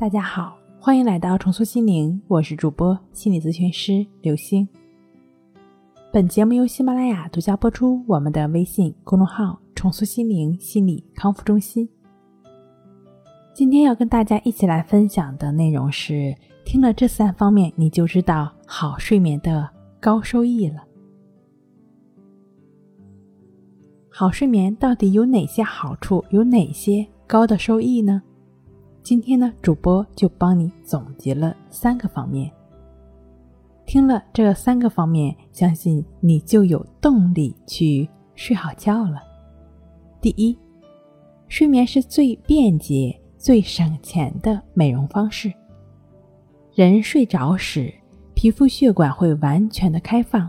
大家好，欢迎来到重塑心灵，我是主播心理咨询师刘星。本节目由喜马拉雅独家播出。我们的微信公众号“重塑心灵心理康复中心”。今天要跟大家一起来分享的内容是：听了这三方面，你就知道好睡眠的高收益了。好睡眠到底有哪些好处？有哪些高的收益呢？今天呢，主播就帮你总结了三个方面。听了这三个方面，相信你就有动力去睡好觉了。第一，睡眠是最便捷、最省钱的美容方式。人睡着时，皮肤血管会完全的开放，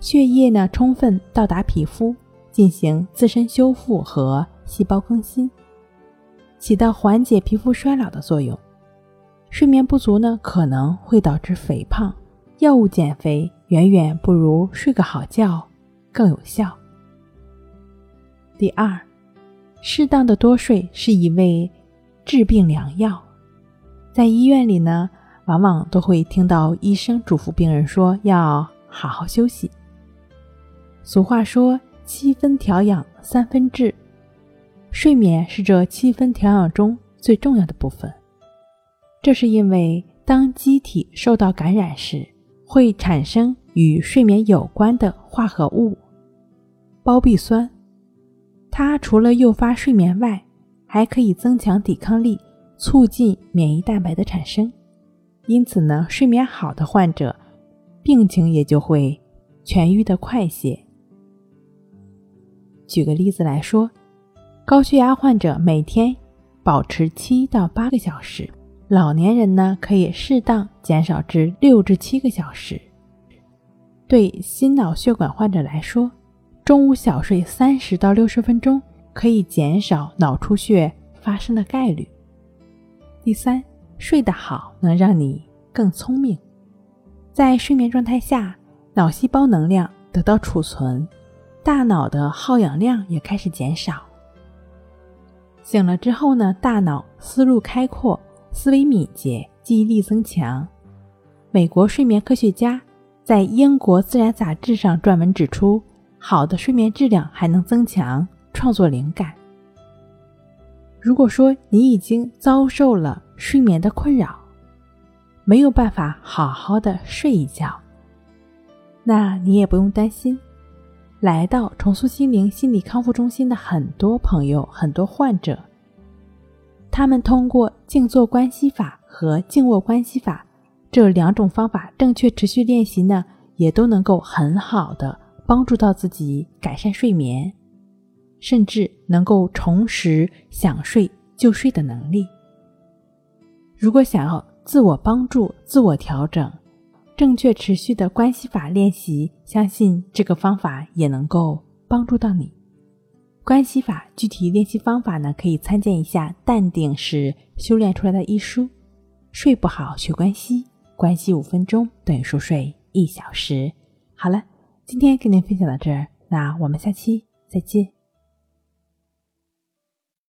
血液呢充分到达皮肤，进行自身修复和细胞更新。起到缓解皮肤衰老的作用。睡眠不足呢，可能会导致肥胖。药物减肥远远不如睡个好觉更有效。第二，适当的多睡是一味治病良药。在医院里呢，往往都会听到医生嘱咐病人说要好好休息。俗话说：“七分调养，三分治。”睡眠是这七分调养中最重要的部分。这是因为，当机体受到感染时，会产生与睡眠有关的化合物——胞壁酸。它除了诱发睡眠外，还可以增强抵抗力，促进免疫蛋白的产生。因此呢，睡眠好的患者，病情也就会痊愈的快些。举个例子来说。高血压患者每天保持七到八个小时，老年人呢可以适当减少至六至七个小时。对心脑血管患者来说，中午小睡三十到六十分钟可以减少脑出血发生的概率。第三，睡得好能让你更聪明，在睡眠状态下，脑细胞能量得到储存，大脑的耗氧量也开始减少。醒了之后呢，大脑思路开阔，思维敏捷，记忆力增强。美国睡眠科学家在英国《自然》杂志上撰文指出，好的睡眠质量还能增强创作灵感。如果说你已经遭受了睡眠的困扰，没有办法好好的睡一觉，那你也不用担心。来到重塑心灵心理康复中心的很多朋友、很多患者，他们通过静坐关系法和静卧关系法这两种方法，正确持续练习呢，也都能够很好的帮助到自己改善睡眠，甚至能够重拾想睡就睡的能力。如果想要自我帮助、自我调整，正确持续的关系法练习，相信这个方法也能够帮助到你。关系法具体练习方法呢，可以参见一下《淡定是修炼出来的》一书。睡不好学关系，关系五分钟等于熟睡一小时。好了，今天跟您分享到这儿，那我们下期再见。